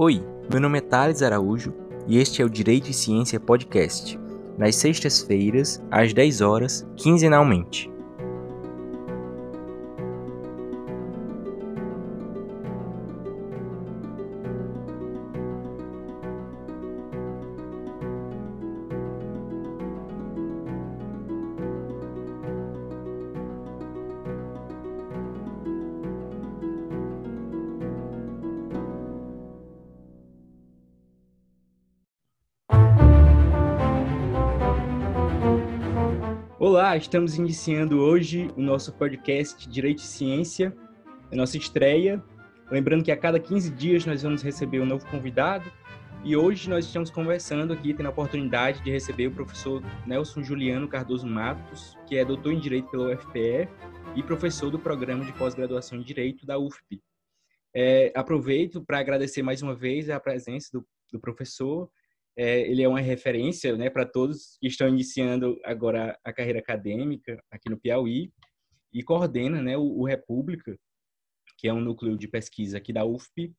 Oi, meu nome é Thales Araújo e este é o Direito e Ciência Podcast, nas sextas-feiras, às 10 horas, quinzenalmente. Estamos iniciando hoje o nosso podcast Direito e Ciência, a nossa estreia. Lembrando que a cada 15 dias nós vamos receber um novo convidado e hoje nós estamos conversando aqui, tendo a oportunidade de receber o professor Nelson Juliano Cardoso Matos, que é doutor em Direito pela UFPE e professor do programa de pós-graduação em Direito da UFP. É, aproveito para agradecer mais uma vez a presença do, do professor é, ele é uma referência né, para todos que estão iniciando agora a carreira acadêmica aqui no Piauí e coordena né, o, o República, que é um núcleo de pesquisa aqui da UFP,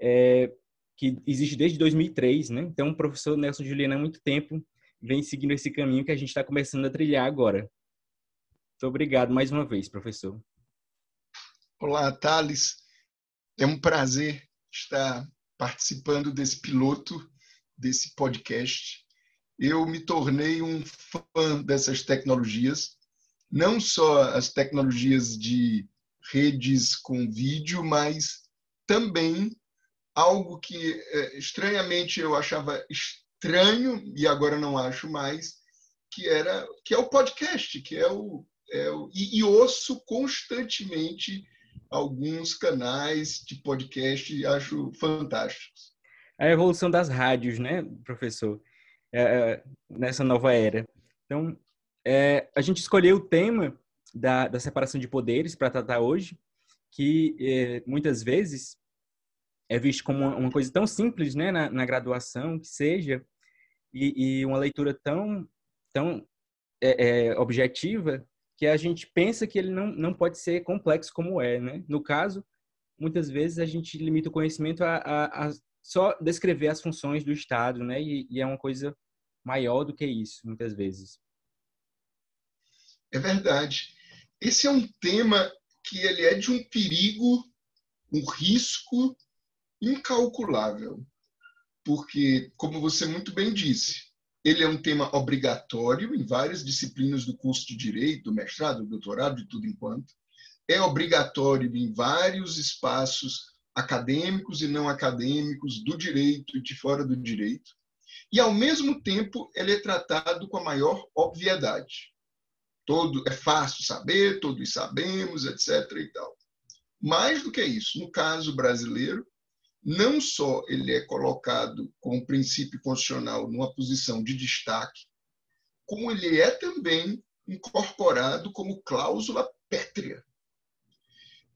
é, que existe desde 2003. Né? Então, o professor Nelson Juliano há muito tempo vem seguindo esse caminho que a gente está começando a trilhar agora. Muito obrigado mais uma vez, professor. Olá, Thales. É um prazer estar participando desse piloto desse podcast, eu me tornei um fã dessas tecnologias, não só as tecnologias de redes com vídeo, mas também algo que é, estranhamente eu achava estranho e agora não acho mais, que era que é o podcast, que é o, é o e, e ouço constantemente alguns canais de podcast e acho fantásticos a evolução das rádios, né, professor, é, é, nessa nova era. Então, é, a gente escolheu o tema da, da separação de poderes para tratar hoje, que é, muitas vezes é visto como uma, coisa tão simples, né, na, na graduação, que seja, e, e, uma leitura tão, tão é, é, objetiva, que a gente pensa que ele não, não pode ser complexo como é, né? No caso, muitas vezes a gente limita o conhecimento a, a, a só descrever as funções do Estado, né? E, e, é uma coisa maior do que isso, muitas vezes. É verdade. Esse é um tema que ele é de um perigo, um risco incalculável, porque, como você muito bem disse, ele é um tema obrigatório em várias disciplinas do curso de direito, do mestrado, do doutorado, de tudo enquanto. É obrigatório em vários espaços acadêmicos e não acadêmicos, do direito e de fora do direito. E, ao mesmo tempo, ele é tratado com a maior obviedade. Todo é fácil saber, todos sabemos, etc. E tal. Mais do que isso, no caso brasileiro, não só ele é colocado como princípio constitucional numa posição de destaque, como ele é também incorporado como cláusula pétrea.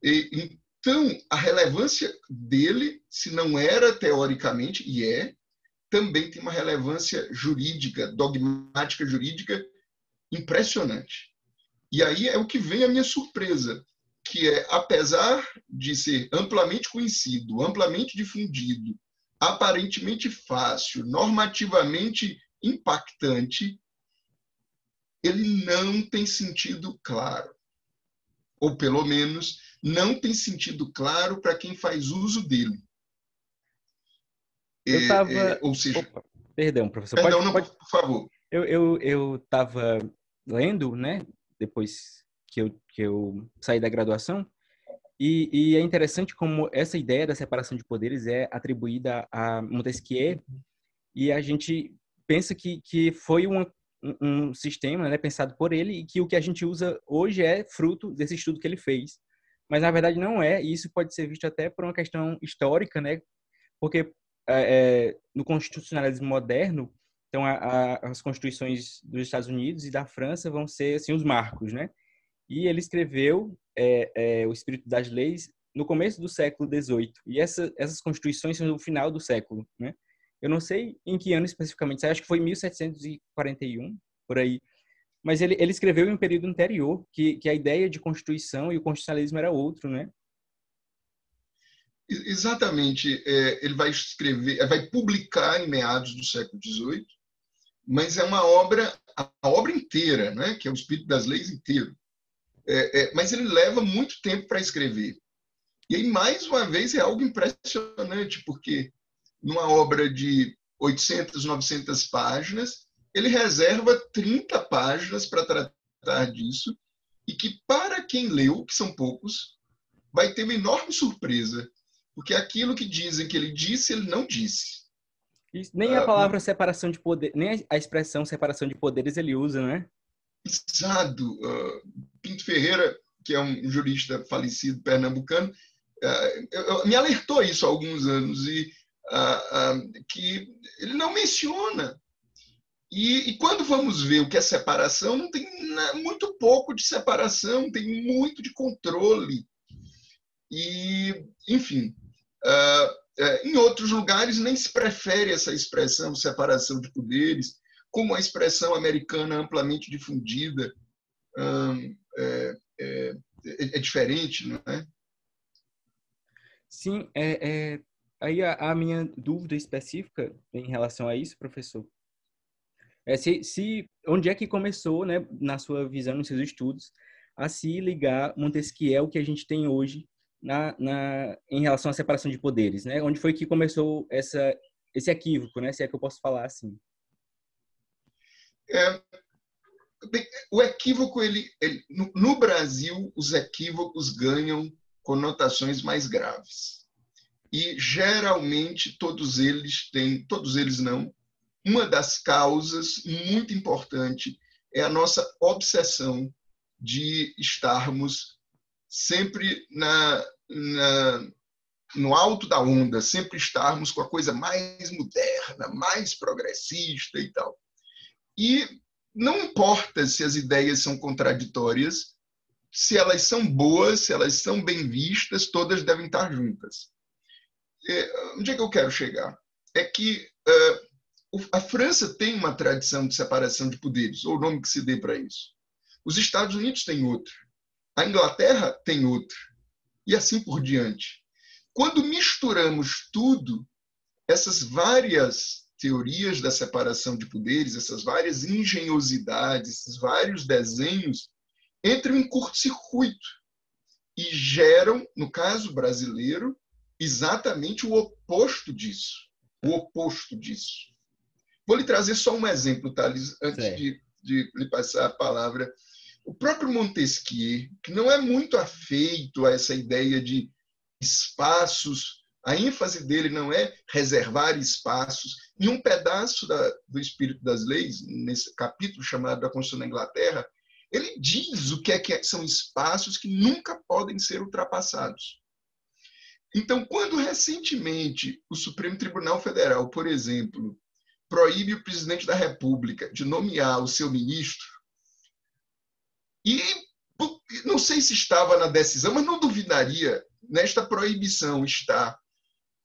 E, então, a relevância dele, se não era teoricamente, e é, também tem uma relevância jurídica, dogmática jurídica impressionante. E aí é o que vem a minha surpresa, que é, apesar de ser amplamente conhecido, amplamente difundido, aparentemente fácil, normativamente impactante, ele não tem sentido claro. Ou, pelo menos, não tem sentido claro para quem faz uso dele. Eu estava. É, é, ou seja. Opa, perdão, professor. Perdão, pode, não, pode... por favor. Eu estava lendo, né, depois que eu, que eu saí da graduação, e, e, é interessante como essa ideia da separação de poderes é atribuída a Montesquieu, e a gente pensa que, que foi uma, um, um sistema né, pensado por ele e que o que a gente usa hoje é fruto desse estudo que ele fez mas na verdade não é, e isso pode ser visto até por uma questão histórica, né? Porque é, é no constitucionalismo moderno, então a, a, as constituições dos Estados Unidos e da França vão ser assim os marcos, né? E ele escreveu é, é o Espírito das Leis no começo do século XVIII, e essa, essas constituições são no final do século, né? Eu não sei em que ano especificamente, acho que foi 1741, por aí mas ele, ele escreveu em um período anterior que, que a ideia de constituição e o constitucionalismo era outro, né? Exatamente. É, ele vai escrever, vai publicar em meados do século XVIII, mas é uma obra, a obra inteira, né, que é o Espírito das Leis inteiro. É, é, mas ele leva muito tempo para escrever. E aí, mais uma vez, é algo impressionante, porque numa obra de 800, 900 páginas, ele reserva 30 páginas para tratar disso, e que, para quem leu, que são poucos, vai ter uma enorme surpresa, porque aquilo que dizem que ele disse, ele não disse. nem a ah, palavra separação de poder, nem a expressão separação de poderes ele usa, né? Exato. Uh, Pinto Ferreira, que é um jurista falecido pernambucano, uh, me alertou isso há alguns anos e uh, que ele não menciona. E, e, quando vamos ver o que é separação, não tem muito pouco de separação, tem muito de controle. E, enfim, em outros lugares nem se prefere essa expressão separação de poderes, como a expressão americana amplamente difundida hum, é, é, é, diferente, não é? Sim, é, é aí a, a, minha dúvida específica em relação a isso, professor, é se, se onde é que começou, né, na sua visão, nos seus estudos, a se ligar Montesquieu que a gente tem hoje na, na, em relação à separação de poderes, né? Onde foi que começou essa, esse equívoco, né? Se é que eu posso falar assim. É, o equívoco, ele, ele no, no Brasil, os equívocos ganham conotações mais graves. E geralmente todos eles têm, todos eles não. Uma das causas muito importante é a nossa obsessão de estarmos sempre na, na, no alto da onda, sempre estarmos com a coisa mais moderna, mais progressista e tal. E não importa se as ideias são contraditórias, se elas são boas, se elas são bem vistas, todas devem estar juntas. Onde é que eu quero chegar? É que a França tem uma tradição de separação de poderes, ou o nome que se dê para isso. Os Estados Unidos têm outra. A Inglaterra tem outra. E assim por diante. Quando misturamos tudo, essas várias teorias da separação de poderes, essas várias engenhosidades, esses vários desenhos, entram em curto-circuito e geram, no caso brasileiro, exatamente o oposto disso. O oposto disso. Vou lhe trazer só um exemplo, Thales, antes de, de lhe passar a palavra. O próprio Montesquieu, que não é muito afeito a essa ideia de espaços a ênfase dele não é reservar espaços. Em um pedaço da, do Espírito das Leis, nesse capítulo chamado da Constituição da Inglaterra, ele diz o que, é que é, são espaços que nunca podem ser ultrapassados. Então, quando recentemente o Supremo Tribunal Federal, por exemplo, proíbe o presidente da República de nomear o seu ministro, e não sei se estava na decisão, mas não duvidaria nesta proibição estar.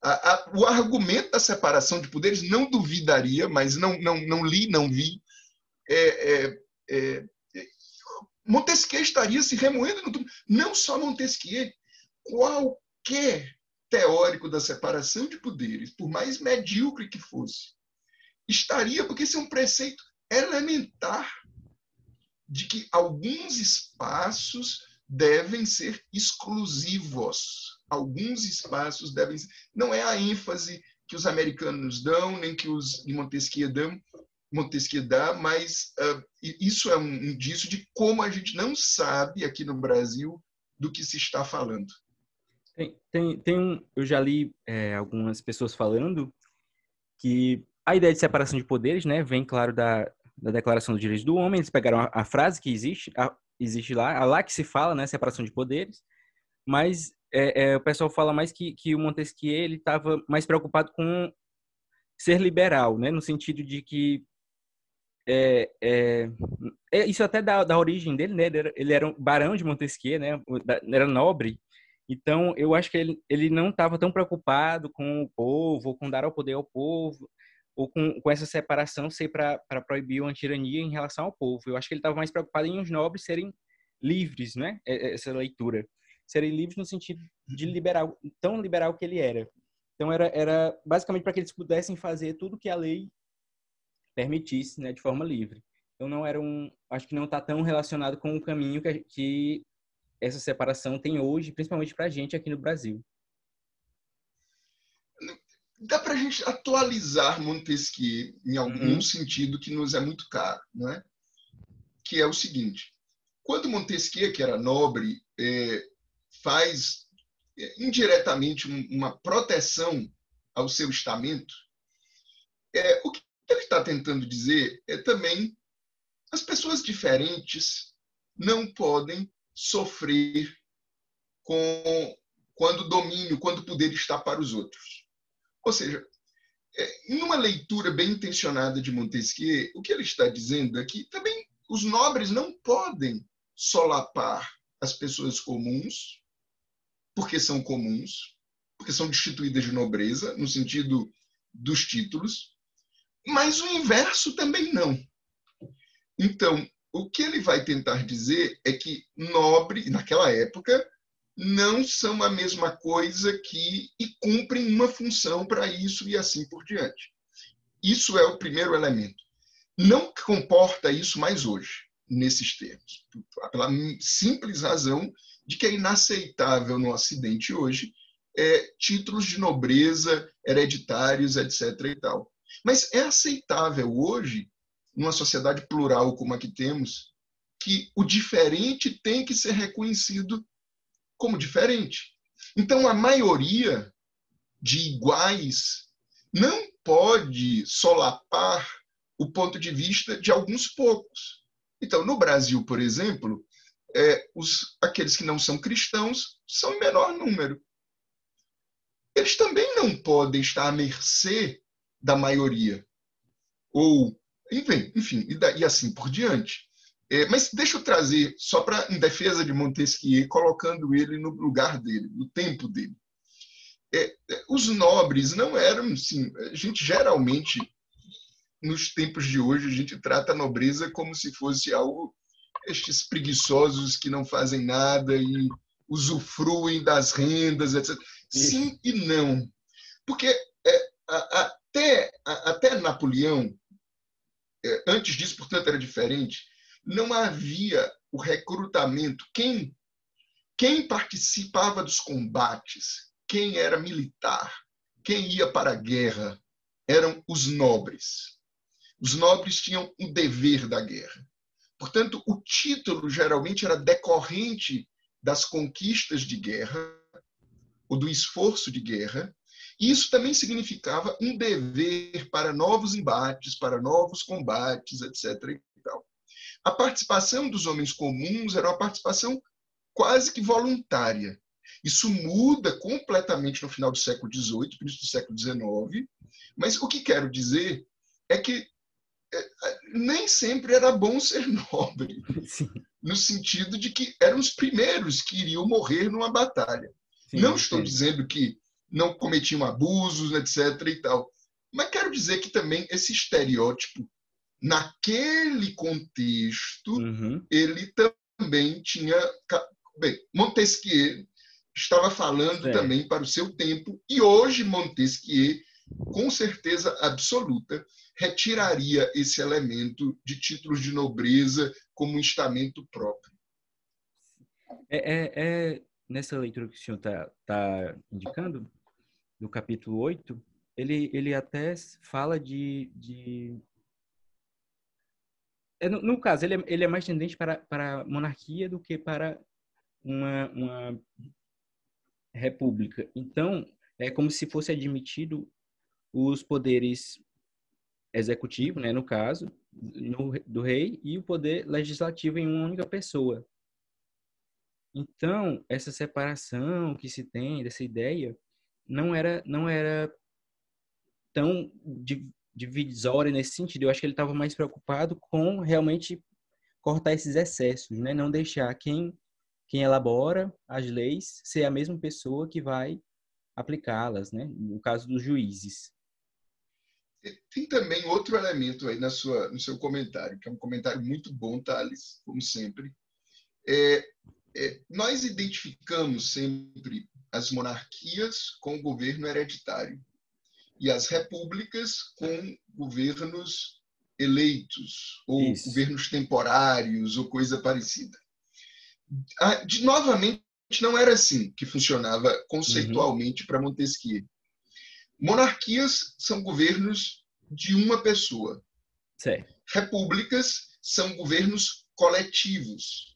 A, a, o argumento da separação de poderes não duvidaria, mas não, não, não li, não vi. É, é, é, Montesquieu estaria se remoendo no Não só Montesquieu, qualquer teórico da separação de poderes, por mais medíocre que fosse, estaria, porque esse é um preceito elementar de que alguns espaços devem ser exclusivos alguns espaços devem. Não é a ênfase que os americanos dão, nem que os de Montesquieu dão, Montesquieu dá, mas uh, isso é um indício de como a gente não sabe aqui no Brasil do que se está falando. Tem, tem, tem um, eu já li é, algumas pessoas falando que a ideia de separação de poderes, né, vem claro da, da Declaração dos Direitos do Homem. Eles pegaram a, a frase que existe, a, existe lá, a lá que se fala, né, separação de poderes, mas é, é, o pessoal fala mais que, que o Montesquieu ele estava mais preocupado com ser liberal, né? No sentido de que é, é, é isso até da, da origem dele, né? Ele era, ele era um barão de Montesquieu, né? Era nobre. Então, eu acho que ele, ele não estava tão preocupado com o povo, com dar o poder ao povo, ou com, com essa separação ser para proibir uma tirania em relação ao povo. Eu acho que ele estava mais preocupado em os nobres serem livres, né? Essa leitura serem livres no sentido de liberal, tão liberal que ele era. Então era, era basicamente para que eles pudessem fazer tudo que a lei permitisse, né, de forma livre. Então não era um, acho que não está tão relacionado com o caminho que, que essa separação tem hoje, principalmente para a gente aqui no Brasil. Dá para a gente atualizar Montesquieu em algum uhum. sentido que nos é muito caro, não é? Que é o seguinte: quando Montesquieu, que era nobre, é, faz é, indiretamente uma proteção ao seu estamento, é, o que ele está tentando dizer é também as pessoas diferentes não podem sofrer com quando o domínio, quando o poder está para os outros. Ou seja, é, em uma leitura bem intencionada de Montesquieu, o que ele está dizendo é que também os nobres não podem solapar as pessoas comuns, porque são comuns, porque são destituídas de nobreza, no sentido dos títulos, mas o inverso também não. Então, o que ele vai tentar dizer é que nobre, naquela época, não são a mesma coisa que e cumprem uma função para isso e assim por diante. Isso é o primeiro elemento. Não comporta isso mais hoje nesses termos, pela simples razão de que é inaceitável no Ocidente hoje é, títulos de nobreza hereditários, etc. E tal. Mas é aceitável hoje, numa sociedade plural como a que temos, que o diferente tem que ser reconhecido como diferente. Então, a maioria de iguais não pode solapar o ponto de vista de alguns poucos. Então, no Brasil, por exemplo, é, os, aqueles que não são cristãos são em menor número. Eles também não podem estar à mercê da maioria. Ou, enfim, enfim e, da, e assim por diante. É, mas deixa eu trazer, só para em defesa de Montesquieu, colocando ele no lugar dele, no tempo dele. É, é os nobres não eram, assim, a gente geralmente nos tempos de hoje, a gente trata a nobreza como se fosse algo estes preguiçosos que não fazem nada e usufruem das rendas, etc. Sim e não. Porque é, até, até Napoleão, é, antes disso, portanto, era diferente, não havia o recrutamento. Quem, quem participava dos combates, quem era militar, quem ia para a guerra, eram os nobres. Os nobres tinham um dever da guerra. Portanto, o título geralmente era decorrente das conquistas de guerra ou do esforço de guerra. E isso também significava um dever para novos embates, para novos combates, etc. A participação dos homens comuns era uma participação quase que voluntária. Isso muda completamente no final do século XVIII, início do século XIX. Mas o que quero dizer é que nem sempre era bom ser nobre, Sim. no sentido de que eram os primeiros que iriam morrer numa batalha. Sim, não estou sim. dizendo que não cometiam abusos, etc. e tal, mas quero dizer que também esse estereótipo, naquele contexto, uhum. ele também tinha. Bem, Montesquieu estava falando é. também para o seu tempo, e hoje Montesquieu, com certeza absoluta, retiraria esse elemento de títulos de nobreza como um estamento próprio. É, é, é nessa leitura que o senhor está tá indicando, no capítulo 8, ele, ele até fala de. de... É, no, no, caso, ele é, ele é mais tendente para, para monarquia do que para uma, uma república. Então, é como se fosse admitido os poderes executivo, né, no caso, no, do rei, e o poder legislativo em uma única pessoa. Então, essa separação que se tem dessa ideia não era não era tão divisória nesse sentido. Eu acho que ele estava mais preocupado com realmente cortar esses excessos, né? Não deixar quem quem elabora as leis ser a mesma pessoa que vai aplicá-las, né? No caso dos juízes. Tem também outro elemento aí na sua, no seu comentário, que é um comentário muito bom, Thales, como sempre. É, é, nós identificamos sempre as monarquias com governo hereditário e as repúblicas com governos eleitos ou Isso. governos temporários ou coisa parecida. De, novamente, não era assim que funcionava conceitualmente uhum. para Montesquieu. Monarquias são governos de uma pessoa. Repúblicas são governos coletivos.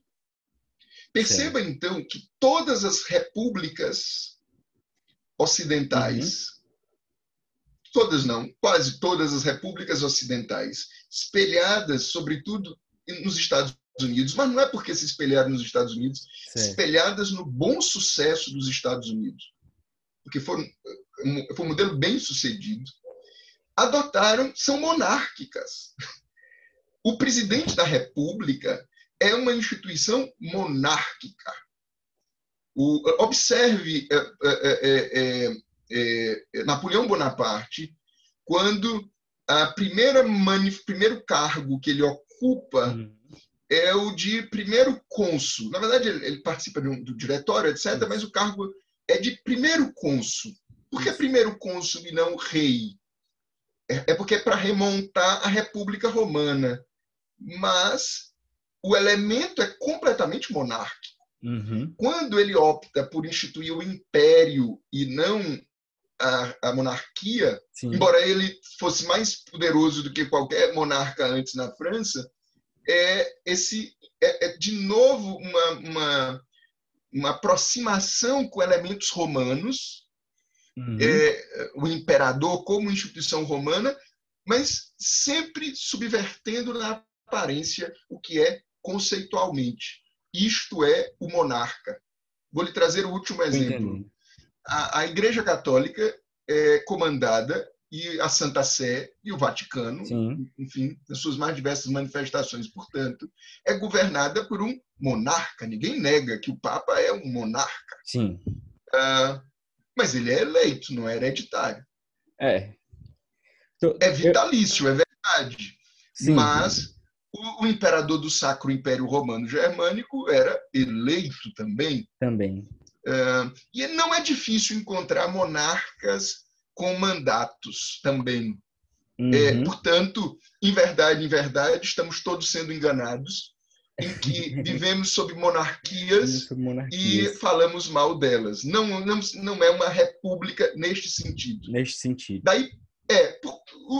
Perceba, então, que todas as repúblicas ocidentais, uhum. Todas não, quase todas as repúblicas ocidentais, espelhadas, sobretudo, nos Estados Unidos, mas não é porque se espelharam nos Estados Unidos, certo. espelhadas no bom sucesso dos Estados Unidos, porque foram, foi um modelo bem sucedido, adotaram, são monárquicas. O presidente da República é uma instituição monárquica. O, observe é, é, é, Napoleão Bonaparte, quando a primeira primeiro cargo que ele ocupa uhum. é o de primeiro cônsul. Na verdade, ele, ele participa do, do, diretório, etc., uhum. mas o cargo é de primeiro cônsul. Por que primeiro cônsul e não rei? É, é porque é para remontar a República Romana. Mas o elemento é completamente monárquico. Uhum. Quando ele opta por instituir o império e não a, a monarquia, Sim. embora ele fosse mais poderoso do que qualquer monarca antes na França, é esse é, é de novo uma, uma, uma aproximação com elementos romanos, uhum. é, o imperador como instituição romana, mas sempre subvertendo na aparência o que é conceitualmente. Isto é o monarca. Vou lhe trazer o último exemplo. A, a, Igreja Católica é comandada e a Santa Sé e o Vaticano, Sim. enfim, nas suas mais diversas manifestações, portanto, é governada por um monarca. Ninguém nega que o Papa é um monarca. Sim. Uh, mas ele é eleito, não é hereditário. É. Então, é vitalício, eu... é verdade. Sim. Mas o, o, imperador do Sacro Império Romano Germânico era eleito também. Também. E não é difícil encontrar monarcas com mandatos também. Uhum. É, portanto, em verdade, em verdade, estamos todos sendo enganados em que vivemos sob monarquias, monarquias, e falamos mal delas. Não, não, não é uma república neste sentido. Neste sentido. Daí, é,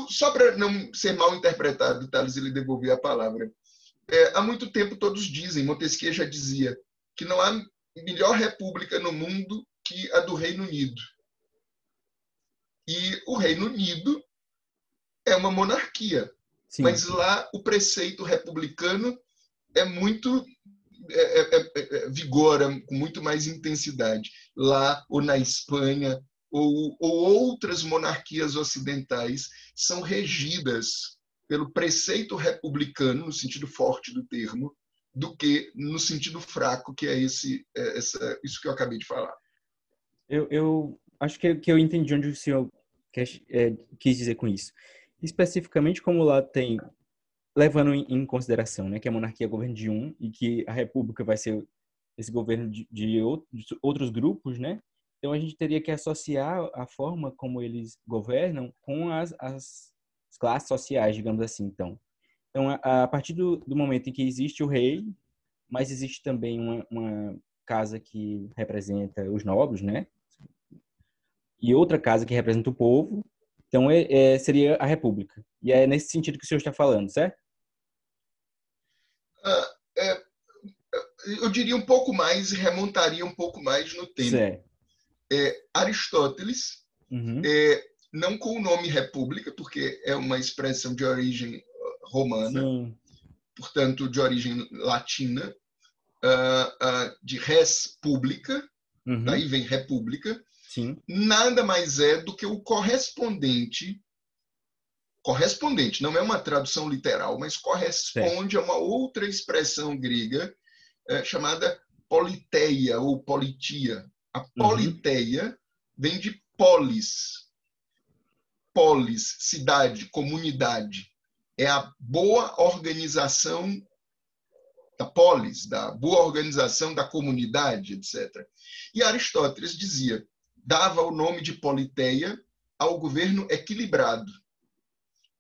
só para não ser mal interpretado, Thales, ele devolver a palavra. É, há muito tempo todos dizem, Montesquieu já dizia, que não há melhor república no mundo que a do Reino Unido. E o Reino Unido é uma monarquia. Sim. Mas lá o preceito republicano é muito é, é, é, é, vigora com muito mais intensidade. Lá ou na Espanha ou, ou outras monarquias ocidentais são regidas pelo preceito republicano, no sentido forte do termo, do que no sentido fraco, que é esse, é, essa, isso que eu acabei de falar. Eu, eu acho que, que eu entendi onde o senhor quer, é, quis dizer com isso. Especificamente como lá tem, levando em, em, consideração né, que a monarquia é governo de um e que a república vai ser esse governo de, de outros grupos, né? Então a gente teria que associar a forma como eles governam com as, as classes sociais, digamos assim. Então, então a, a partir do, do, momento em que existe o rei, mas existe também uma, uma casa que representa os nobres, né? e outra casa que representa o povo. Então, é, é, seria a República. E é nesse sentido que o senhor está falando, certo? Ah, é, eu diria um pouco mais e remontaria um pouco mais no tempo. É, Aristóteles, uhum. é, não com o nome República, porque é uma expressão de origem romana, Sim. portanto, de origem latina, uh, uh, de res pública, uhum. daí vem República, Sim. nada mais é do que o correspondente. Correspondente, não é uma tradução literal, mas corresponde a uma outra expressão grega é, chamada politeia ou politia. A uhum. politeia uhum. vem de polis. Polis, cidade, comunidade. É a boa organização da polis, da boa organização da comunidade, etc. E Aristóteles dizia, dava o nome de politeia ao governo equilibrado,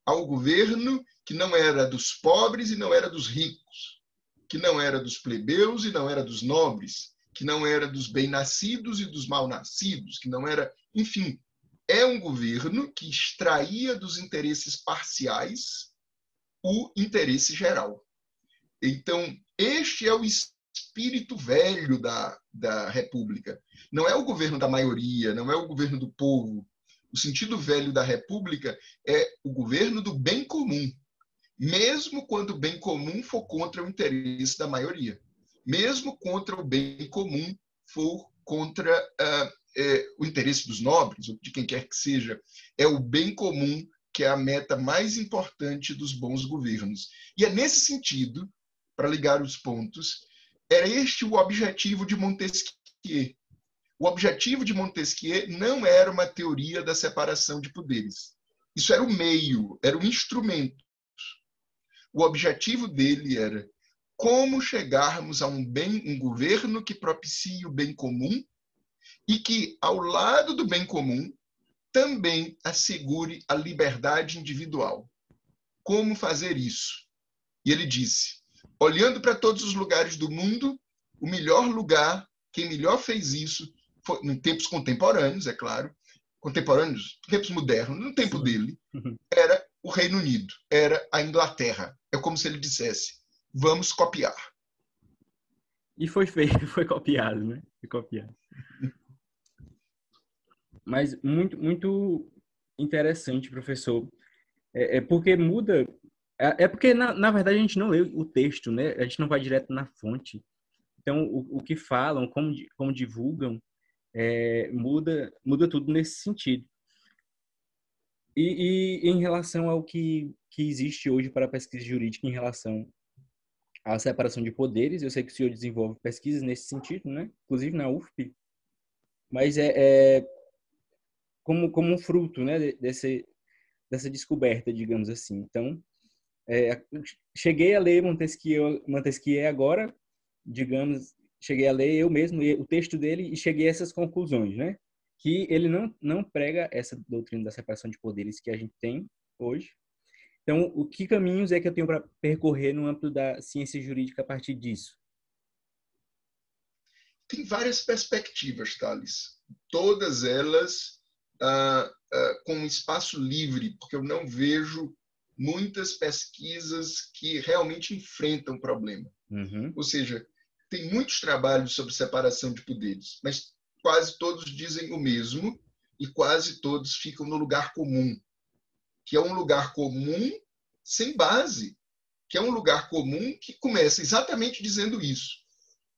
ao governo que não era dos pobres e não era dos ricos, que não era dos plebeus e não era dos nobres, que não era dos bem-nascidos e dos mal-nascidos, que não era, enfim, é um governo que extraía dos interesses parciais o interesse geral. Então, este é o espírito velho da, da República. Não é o governo da maioria, não é o governo do povo. O sentido velho da República é o governo do bem comum, mesmo quando o bem comum for contra o interesse da maioria, mesmo contra o bem comum for contra uh, uh, o interesse dos nobres, ou de quem quer que seja. É o bem comum que é a meta mais importante dos bons governos. E é nesse sentido, para ligar os pontos, era este o objetivo de Montesquieu. O objetivo de Montesquieu não era uma teoria da separação de poderes. Isso era o meio, era o instrumento. O objetivo dele era como chegarmos a um bem, um governo que propicie o bem comum e que, ao lado do bem comum, também assegure a liberdade individual. Como fazer isso? E ele disse: olhando para todos os lugares do mundo, o melhor lugar, quem melhor fez isso, foi, em tempos contemporâneos, é claro, contemporâneos, tempos modernos, no tempo dele, era o Reino Unido, era a Inglaterra. É como se ele dissesse: vamos copiar. E foi feito, foi copiado, né? Foi copiado. Mas muito, muito interessante, professor. É, é porque muda. É, é porque, na, na verdade, a gente não lê o texto, né? A gente não vai direto na fonte. Então, o, o que falam, como, como divulgam, é, muda, muda tudo nesse sentido. E, e, em relação ao que, que existe hoje para a pesquisa jurídica em relação à separação de poderes, eu sei que o senhor desenvolve pesquisas nesse sentido, né? Inclusive na UFP. Mas é, é como, como um fruto, né? Desse, dessa descoberta, digamos assim. Então, é, cheguei a ler Montesquieu, Montesquieu agora, digamos, cheguei a ler eu mesmo o texto dele e cheguei a essas conclusões, né? que ele não, não prega essa doutrina da separação de poderes que a gente tem hoje. Então, o que caminhos é que eu tenho para percorrer no âmbito da ciência jurídica a partir disso? Tem várias perspectivas, Thales. Todas elas ah, ah, com um espaço livre, porque eu não vejo muitas pesquisas que realmente enfrentam o problema. Uhum. Ou seja, tem muitos trabalhos sobre separação de poderes, mas quase todos dizem o mesmo e quase todos ficam no lugar comum, que é um lugar comum sem base, que é um lugar comum que começa exatamente dizendo isso.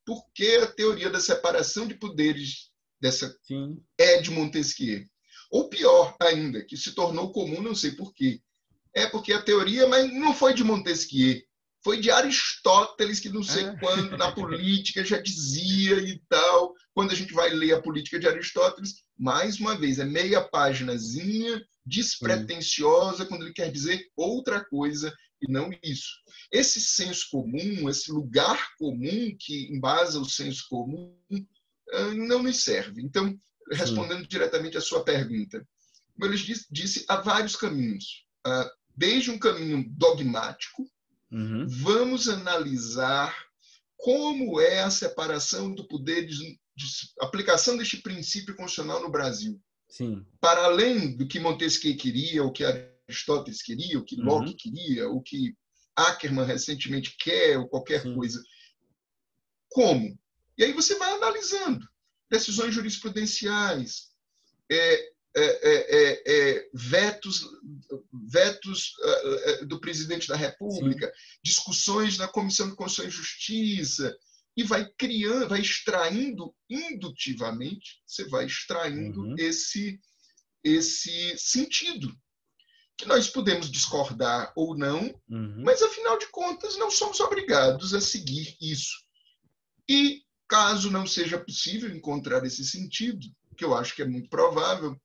Porque a teoria da separação de poderes dessa Sim. é de Montesquieu. Ou pior ainda, que se tornou comum, não sei por quê. É porque a teoria, mas não foi de Montesquieu, foi de Aristóteles, que não sei ah. quando, na política, já dizia e tal. Quando a gente vai ler a política de Aristóteles, mais uma vez, é meia páginazinha, despretensiosa, quando ele quer dizer outra coisa e não isso. Esse senso comum, esse lugar comum que embasa o senso comum, ah, não nos serve. Então, respondendo Sim. diretamente à sua pergunta, como ele disse, disse há vários caminhos. Ah, desde um caminho dogmático, Uhum. Vamos analisar como é a separação do poder de, de, aplicação deste princípio constitucional no Brasil. Sim. Para além do que Montesquieu queria, o que Aristóteles queria, o que Locke uhum. queria, o que Ackermann recentemente quer, ou qualquer Sim. coisa. Como? E aí você vai analisando decisões jurisprudenciais, é, é, é, é, é, vetos, vetos uh, do presidente da República, Sim. discussões na Comissão de Constituição e Justiça, e vai criando, vai extraindo indutivamente, você vai extraindo uhum. esse, esse sentido. Que nós podemos discordar ou não, uhum. mas afinal de contas não somos obrigados a seguir isso. E caso não seja possível encontrar esse sentido, que eu acho que é muito provável,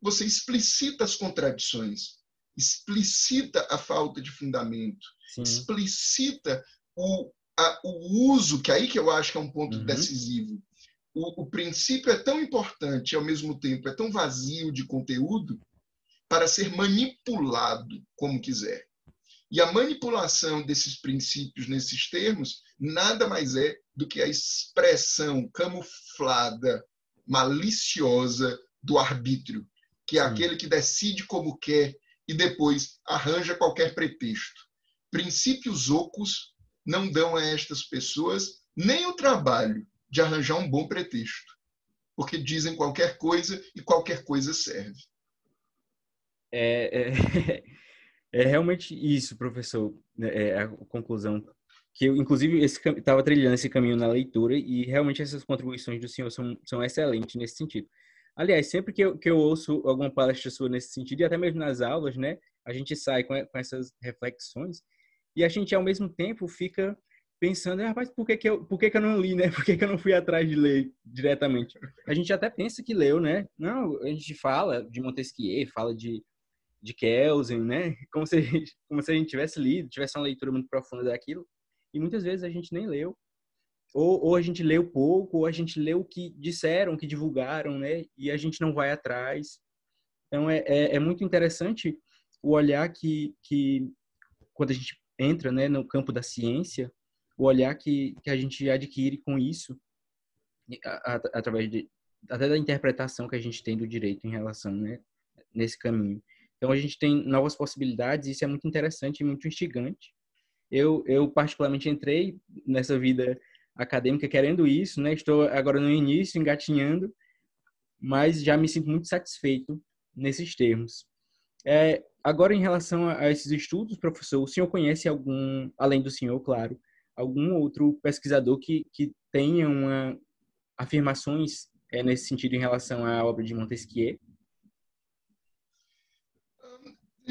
você explicita as contradições, explicita a falta de fundamento, Sim. explicita o, a, o uso, que aí que eu acho que é um ponto uhum. decisivo, o, o, princípio é tão importante e ao mesmo tempo é tão vazio de conteúdo para ser manipulado como quiser. E a manipulação desses princípios nesses termos nada mais é do que a expressão camuflada, maliciosa do arbítrio, que é Sim. aquele que decide como quer e depois arranja qualquer pretexto. Princípios ocos não dão a estas pessoas nem o trabalho de arranjar um bom pretexto, porque dizem qualquer coisa e qualquer coisa serve. É, é, é realmente isso, professor, né, é a conclusão que eu, inclusive, estava trilhando esse caminho na leitura e realmente essas contribuições do senhor são, são excelentes nesse sentido. Aliás, sempre que eu, que eu ouço alguma palestra sua nesse sentido, e até mesmo nas aulas, né, a gente sai com, com essas reflexões e a gente, ao mesmo tempo, fica pensando, rapaz, por que, que, eu, por que, que eu não li, né? Por que, que eu não fui atrás de ler diretamente? A gente até pensa que leu, né? Não, a gente fala de Montesquieu, fala de, de Kelsen, né? Como se, como se a gente tivesse lido, tivesse uma leitura muito profunda daquilo. E muitas vezes a gente nem leu. Ou, ou a gente leu pouco, ou a gente leu o que disseram, o que divulgaram, né? E a gente não vai atrás. Então, é, é, é muito interessante o olhar que, que, quando a gente entra né, no campo da ciência, o olhar que, que a gente adquire com isso, a, a, através de, até da interpretação que a gente tem do direito em relação, né, nesse caminho. Então, a gente tem novas possibilidades, isso é muito interessante e muito instigante. Eu, eu particularmente entrei nessa vida acadêmica querendo isso, né? Estou agora no início, engatinhando, mas já me sinto muito satisfeito nesses termos. É, agora, em relação a esses estudos, professor, o senhor conhece algum, além do senhor, claro, algum outro pesquisador que, que tenha uma afirmações é, nesse sentido em relação à obra de Montesquieu?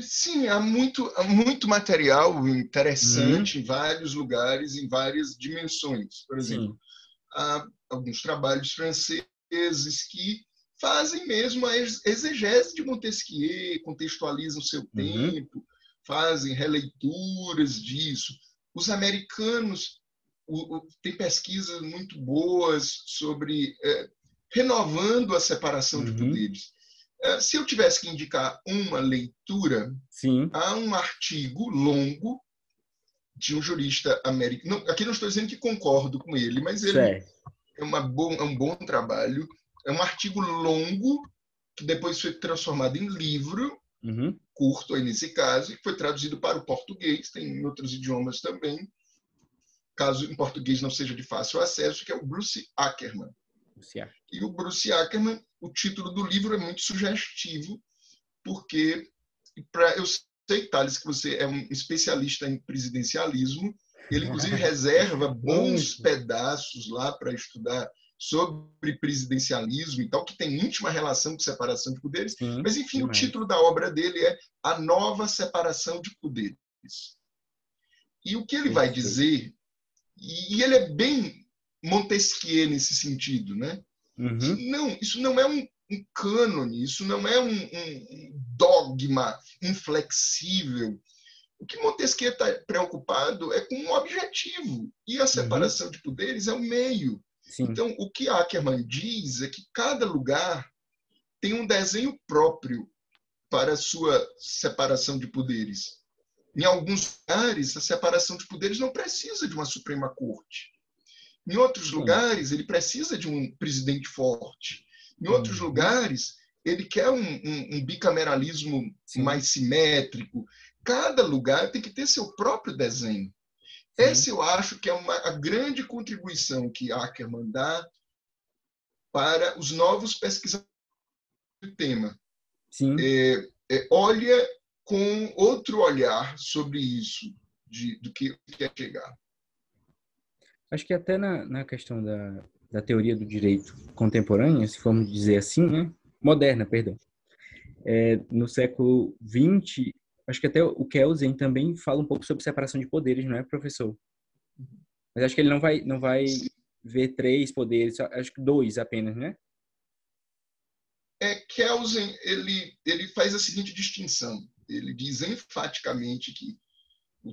Sim, há muito, há muito material interessante uhum. em vários lugares, em várias dimensões. Por exemplo, Sim. há alguns trabalhos franceses que fazem mesmo a exegese de Montesquieu, contextualizam seu uhum. tempo, fazem releituras disso. Os americanos o, o, têm pesquisas muito boas sobre é, renovando a separação uhum. de poderes. É, se eu tivesse que indicar uma leitura, Sim. há um artigo longo de um jurista americano. aqui não estou dizendo que concordo com ele, mas ele certo. é, uma bom, é um bom trabalho. É um artigo longo que depois foi transformado em livro, uhum. curto aí nesse caso, e foi traduzido para o português, tem em outros idiomas também, caso em português não seja de fácil acesso, que é o Bruce Ackerman. E o Bruce Ackerman, o título do livro é muito sugestivo, porque para eu sei, Thales, que você é um especialista em presidencialismo, ele inclusive reserva bons pedaços lá para estudar sobre presidencialismo e tal, que tem íntima relação com separação de poderes. Sim, Mas, enfim, o título da obra dele é A Nova Separação de Poderes. E o que ele vai dizer, e ele é bem Montesquieu nesse sentido, né? Uhum. Não, isso não é um, um cânone, isso não é um, um, dogma inflexível. O que Montesquieu está preocupado é com um objetivo, e a separação uhum. de poderes é o meio. Sim. Então, o que Ackerman diz é que cada lugar tem um desenho próprio para a sua separação de poderes. Em alguns lugares, a separação de poderes não precisa de uma Suprema Corte. Em outros lugares, ele precisa de um presidente forte. Em outros uhum. lugares, ele quer um, um, um bicameralismo Sim. mais simétrico. Cada lugar tem que ter seu próprio desenho. Essa eu acho que é uma, a grande contribuição que Ackerman dá para os novos pesquisadores do tema. É, é, olha com outro olhar sobre isso, de, do que quer chegar. Acho que até na, na questão da, da teoria do direito contemporânea, se formos dizer assim, né? moderna, perdão. É, no século XX, acho que até o Kelsen também fala um pouco sobre separação de poderes, não é, professor? Mas acho que ele não vai, não vai ver três poderes, acho que dois apenas, né? É, Kelsen, ele, ele faz a seguinte distinção. Ele diz enfaticamente que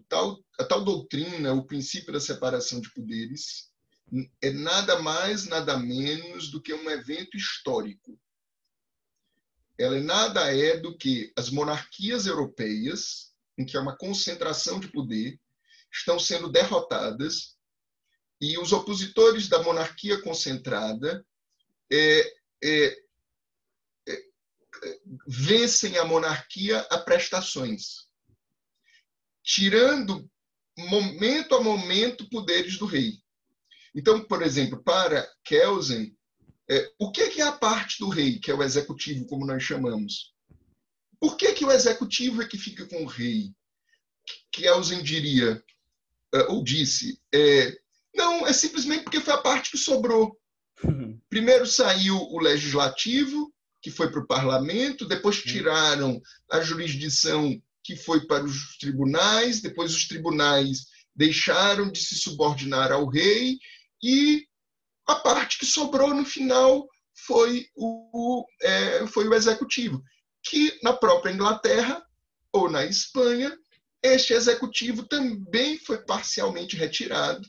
tal, a tal doutrina, o princípio da separação de poderes, é nada mais, nada menos do que um evento histórico. Ela nada é do que as monarquias europeias, em que há uma concentração de poder, estão sendo derrotadas e os opositores da monarquia concentrada é, é, é, vencem a monarquia a prestações, tirando momento a momento poderes do rei. Então, por exemplo, para Kelsen, é, o que é a parte do rei, que é o executivo, como nós chamamos? Por que, que o executivo é que fica com o rei? Kelsen diria, é, ou disse, é, não, é simplesmente porque foi a parte que sobrou. Primeiro saiu o legislativo, que foi para o parlamento, depois tiraram a jurisdição que foi para os tribunais, depois os tribunais deixaram de se subordinar ao rei e a parte que sobrou no final foi o, é, foi o executivo, que na própria Inglaterra ou na Espanha, este executivo também foi parcialmente retirado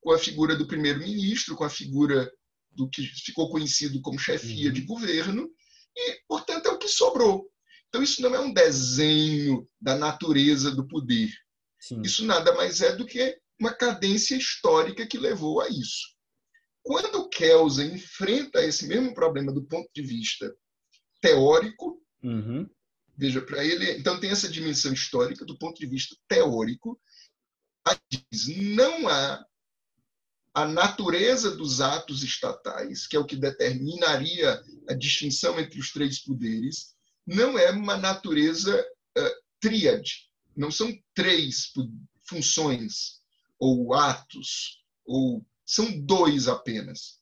com a figura do primeiro-ministro, com a figura do que ficou conhecido como chefia uhum. de governo, e, portanto, é o que sobrou. Então, isso não é um desenho da natureza do poder. Sim. Isso nada mais é do que uma cadência histórica que levou a isso. Quando Kelsen enfrenta esse mesmo problema do ponto de vista teórico, uhum. veja, para ele, então tem essa dimensão histórica do ponto de vista teórico, diz, não há a natureza dos atos estatais, que é o que determinaria a distinção entre os três poderes, não é uma natureza uh, tríade. Não são três funções ou atos, ou são dois apenas.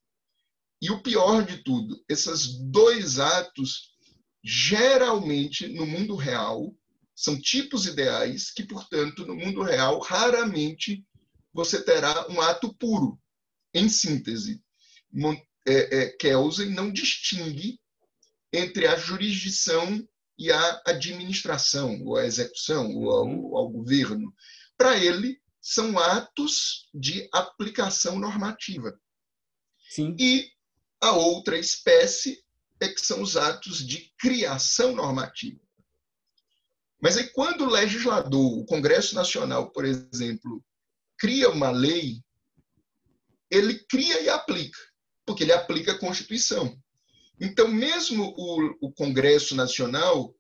E o pior de tudo, esses dois atos, geralmente no mundo real, são tipos ideais que, portanto, no mundo real, raramente você terá um ato puro. Em síntese, é, é, Kelsen não distingue entre a jurisdição e a administração, ou a execução, ou ao, uhum. ao governo. Para ele, são atos de aplicação normativa. Sim. E a outra espécie é que são os atos de criação normativa. Mas aí, quando o legislador, o Congresso Nacional, por exemplo, cria uma lei, ele cria e aplica, porque ele aplica a Constituição. Então, mesmo o, o Congresso Nacional,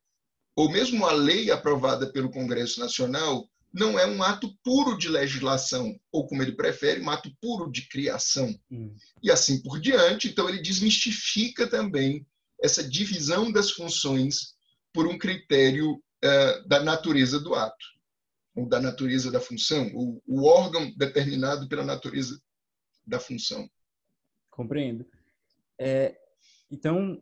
ou mesmo a lei aprovada pelo Congresso Nacional, não é um ato puro de legislação, ou como ele prefere, um ato puro de criação. Hum. E assim por diante. Então, ele desmistifica também essa divisão das funções por um critério uh, da natureza do ato, ou da natureza da função, ou o órgão determinado pela natureza da função. Compreendo. É, então,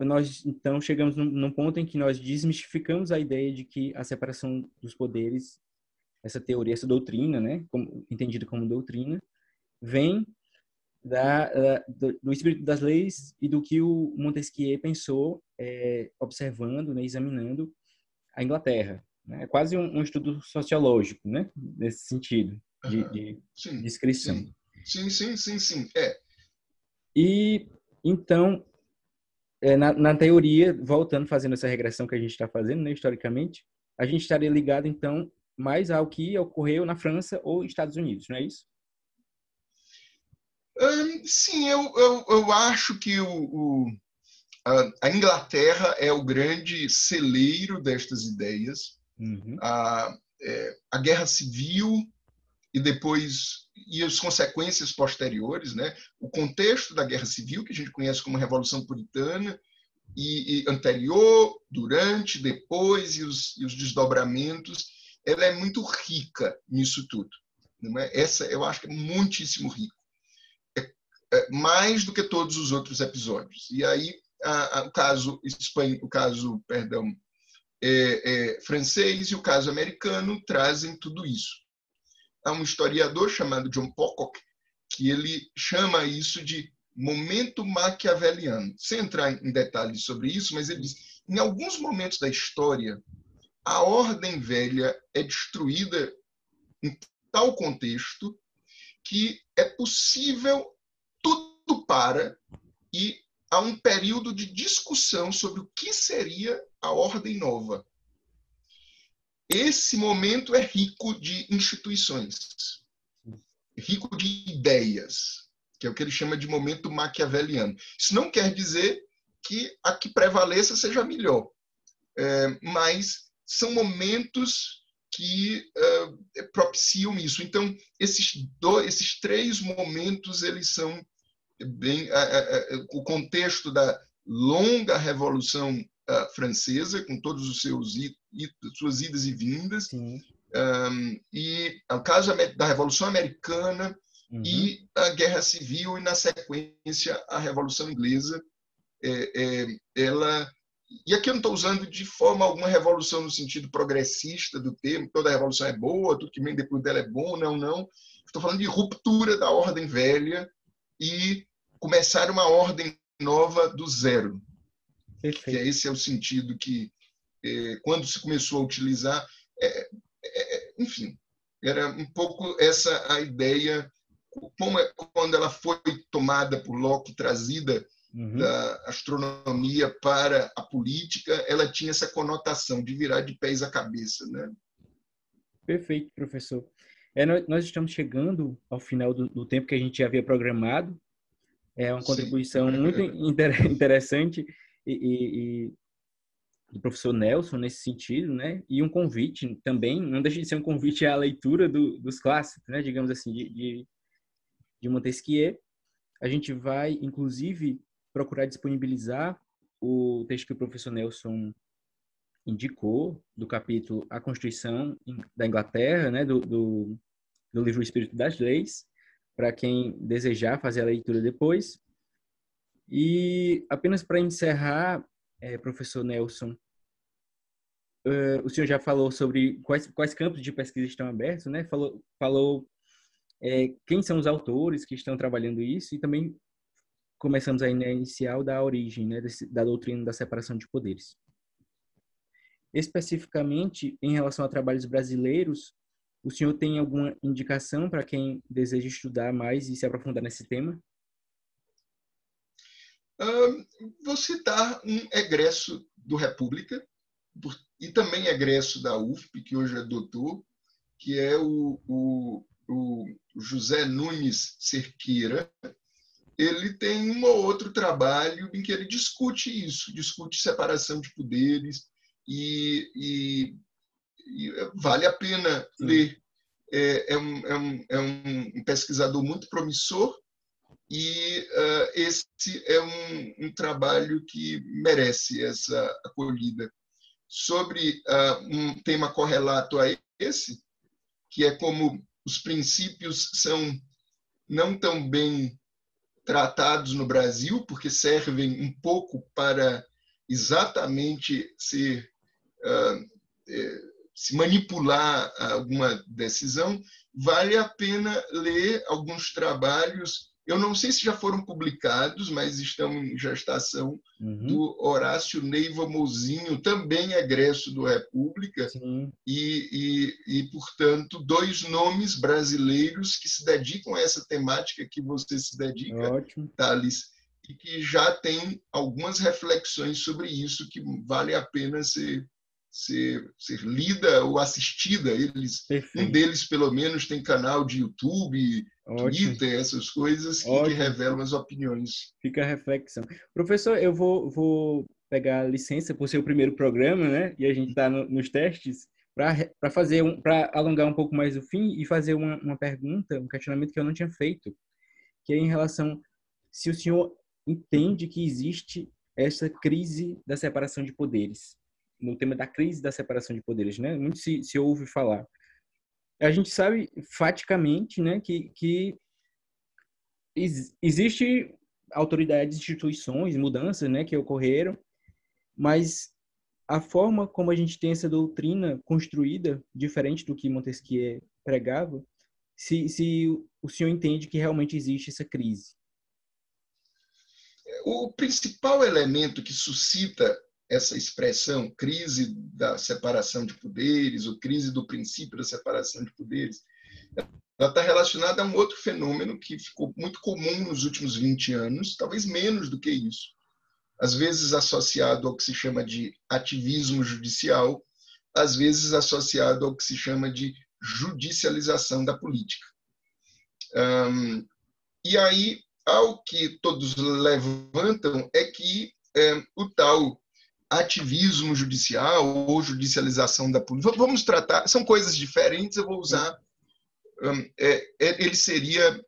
nós então chegamos num, num, ponto em que nós desmistificamos a ideia de que a separação dos poderes essa teoria, essa doutrina, né, como, entendida como doutrina, vem da, da, do espírito das leis e do que o Montesquieu pensou é, observando, né, examinando a Inglaterra. Né? É quase um, um, estudo sociológico, né, nesse sentido de, de sim, descrição. Sim, sim, sim, sim. É. E então, é, na, na, teoria, voltando, fazendo essa regressão que a gente está fazendo, né, historicamente, a gente estaria ligado então mais ao que ocorreu na França ou Estados Unidos, não é isso? Um, sim, eu, eu, eu, acho que o, o, a, Inglaterra é o grande celeiro destas ideias. Uhum. A, é, a guerra civil e depois e as consequências posteriores, né? O contexto da guerra civil que a gente conhece como Revolução Puritana e, e anterior, durante, depois e os, e os desdobramentos ela é muito rica nisso tudo. É? Essa eu acho que é muitíssimo rico. É, é mais do que todos os outros episódios. E aí a, a, o caso espanhol, o caso, perdão, é, é, francês e o caso americano trazem tudo isso. Há um historiador chamado John Pocock que ele chama isso de momento maquiaveliano. Sem entrar em detalhes sobre isso, mas ele diz, em alguns momentos da história, a ordem velha é destruída um tal contexto que é possível tudo para e há um período de discussão sobre o que seria a ordem nova. Esse momento é rico de instituições, rico de ideias, que é o que ele chama de momento maquiaveliano. Isso não quer dizer que a que prevaleça seja melhor, é, mas são momentos que uh, propiciam isso. Então, esses, dois, esses três momentos eles são bem uh, o contexto da longa revolução francesa, com todos os seus suas idas e vindas, um, e o caso da Revolução Americana uhum. e a Guerra Civil e na sequência a Revolução Inglesa, é, é, ela e aqui eu não estou usando de forma alguma revolução no sentido progressista do termo, toda revolução é boa, tudo que vem depois dela é bom, não, não. Estou falando de ruptura da ordem velha e começar uma ordem nova do zero. Perfeito. Que é esse é o sentido que, é, quando se começou a utilizar, é, é, é enfim, era um pouco essa a ideia, como é, quando ela foi tomada por Locke, trazida uhum. da astronomia para a política, ela tinha essa conotação de virar de pés à cabeça, né? Perfeito, professor. É, nós estamos chegando ao final do, do, tempo que a gente havia programado. É uma contribuição Sim. muito interessante e, e, do professor Nelson nesse sentido, né? E um convite também, não deixa de ser um convite à leitura do, dos clássicos, né? Digamos assim, de, de, de Montesquieu. A gente vai, inclusive, procurar disponibilizar o texto que o professor Nelson indicou, do capítulo A Constituição da Inglaterra, né, do, do, do livro Espírito das Leis, para quem desejar fazer a leitura depois. E apenas para encerrar, é, professor Nelson, uh, o senhor já falou sobre quais, quais campos de pesquisa estão abertos, né? Falou, falou é, quem são os autores que estão trabalhando isso e também começamos aí na inicial da origem, né, da doutrina da separação de poderes. Especificamente em relação a trabalhos brasileiros, o senhor tem alguma indicação para quem deseja estudar mais e se aprofundar nesse tema? Vou citar um egresso do República e também egresso da UFP, que hoje é doutor, que é o, o, o José Nunes Cerqueira, ele tem um ou outro trabalho em que ele discute isso, discute separação de poderes e, e, e vale a pena Sim. ler. É, é, um, é, um, é, um, pesquisador muito promissor e uh, esse é um, um, trabalho que merece essa acolhida. Sobre uh, um tema correlato a esse, que é como os princípios são não tão bem tratados no Brasil, porque servem um pouco para exatamente se, uh, se manipular alguma decisão, vale a pena ler alguns trabalhos eu não sei se já foram publicados, mas estão em gestação, uhum. do Horácio Neiva Mozinho, também egresso do República, e, e, e, portanto, dois nomes brasileiros que se dedicam a essa temática que você se dedica, Ótimo. Thales, e que já tem algumas reflexões sobre isso que vale a pena ser ser, ser lida ou assistida. Eles, um deles, pelo menos, tem canal de YouTube, Ótimo. Twitter, essas coisas que, que, revelam as opiniões. Fica a reflexão. Professor, eu vou, vou pegar licença por ser o primeiro programa, né? E a gente está no, nos testes para fazer um, para alongar um pouco mais o fim e fazer uma, uma pergunta, um questionamento que eu não tinha feito, que é em relação se o senhor entende que existe essa crise da separação de poderes no tema da crise da separação de poderes, né? Muito se, se ouve falar. A gente sabe faticamente, né, que, que ex, existe autoridades, instituições, mudanças, né, que ocorreram, mas a forma como a gente tem essa doutrina construída, diferente do que Montesquieu pregava, se, se o senhor entende que realmente existe essa crise. O principal elemento que suscita essa expressão crise da separação de poderes, ou crise do princípio da separação de poderes, ela está relacionada a um outro fenômeno que ficou muito comum nos últimos 20 anos, talvez menos do que isso, às vezes associado ao que se chama de ativismo judicial, às vezes associado ao que se chama de judicialização da política. Um, e aí, ao que todos levantam é que é, o tal ativismo judicial ou judicialização da política, vamos tratar, são coisas diferentes, eu vou usar, um, é, é, ele seria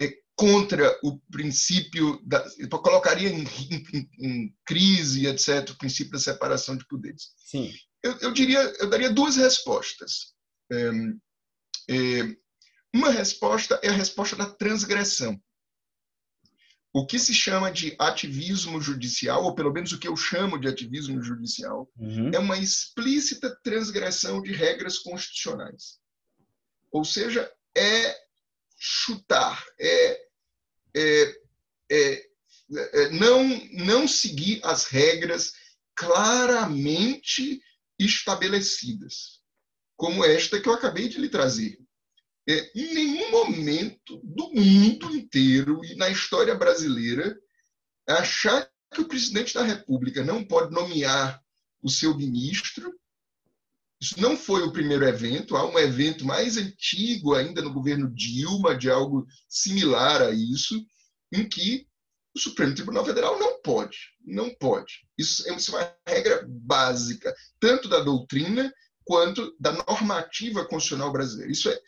é, contra o princípio, da, colocaria em, em, em, crise, etc., o princípio da separação de poderes. Sim. Eu, eu diria, eu daria duas respostas. É, é, uma resposta é a resposta da transgressão. O que se chama de ativismo judicial, ou pelo menos o que eu chamo de ativismo judicial, uhum. é uma explícita transgressão de regras constitucionais. Ou seja, é chutar, é, é, é, é não, não seguir as regras claramente estabelecidas, como esta que eu acabei de lhe trazer. É, em nenhum momento do mundo inteiro e na história brasileira achar que o presidente da República não pode nomear o seu ministro. Isso não foi o primeiro evento, há um evento mais antigo ainda no governo Dilma, de algo similar a isso, em que o Supremo Tribunal Federal não pode, não pode. Isso é uma regra básica, tanto da doutrina quanto da normativa constitucional brasileira. Isso é,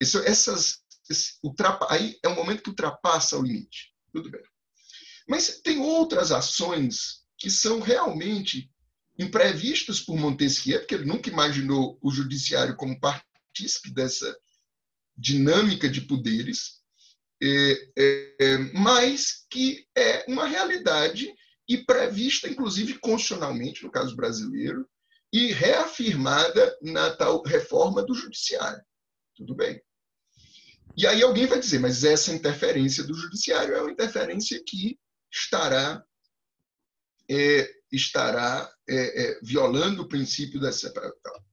isso, essas, esse, ultrapa, aí é um momento que ultrapassa o limite. Tudo bem. Mas tem outras ações que são realmente imprevistas por Montesquieu, porque ele nunca imaginou o judiciário como partícipe dessa dinâmica de poderes, é, é, é, mas que é uma realidade e prevista, inclusive, constitucionalmente, no caso brasileiro, e reafirmada na tal reforma do judiciário. Tudo bem. E aí alguém vai dizer, mas essa interferência do judiciário é uma interferência que estará é, estará é, é, violando o princípio da separação.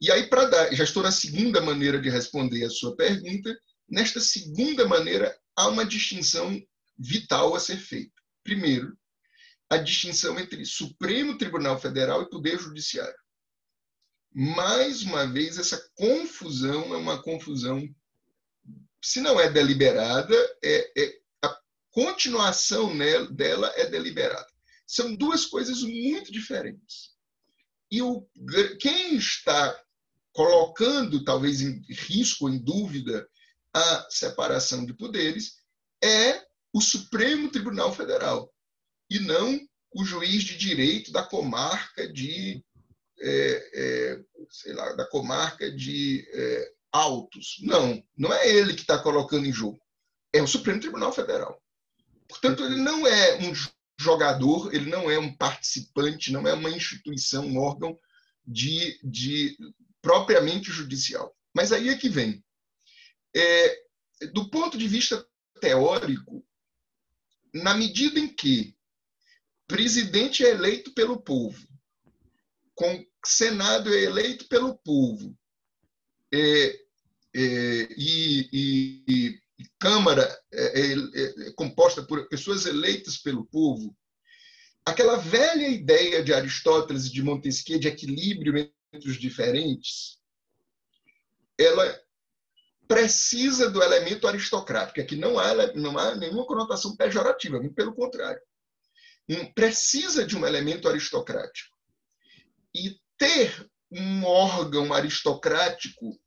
E aí, para dar, já estou na segunda maneira de responder a sua pergunta. Nesta segunda maneira, há uma distinção vital a ser feita. Primeiro, a distinção entre Supremo Tribunal Federal e Poder Judiciário. Mais uma vez, essa confusão é uma confusão se não é deliberada, é, é a continuação nela, dela é deliberada. São duas coisas muito diferentes. E o, quem está colocando, talvez em risco, em dúvida, a separação de poderes é o Supremo Tribunal Federal, e não o juiz de direito da comarca de, é, é, sei lá, da comarca de é, altos. Não, não é ele que está colocando em jogo. É o Supremo Tribunal Federal. Portanto, ele não é um jogador, ele não é um participante, não é uma instituição, um órgão de, de propriamente judicial. Mas aí é que vem. É, do ponto de vista teórico, na medida em que presidente é eleito pelo povo, com Senado é eleito pelo povo, é, é, e, e, e, Câmara é, é, é, composta por pessoas eleitas pelo povo, aquela velha ideia de Aristóteles e de Montesquieu de equilíbrio entre os diferentes, ela precisa do elemento aristocrático, que não há, não há nenhuma conotação pejorativa, muito pelo contrário. Precisa de um elemento aristocrático. E ter um órgão aristocrático,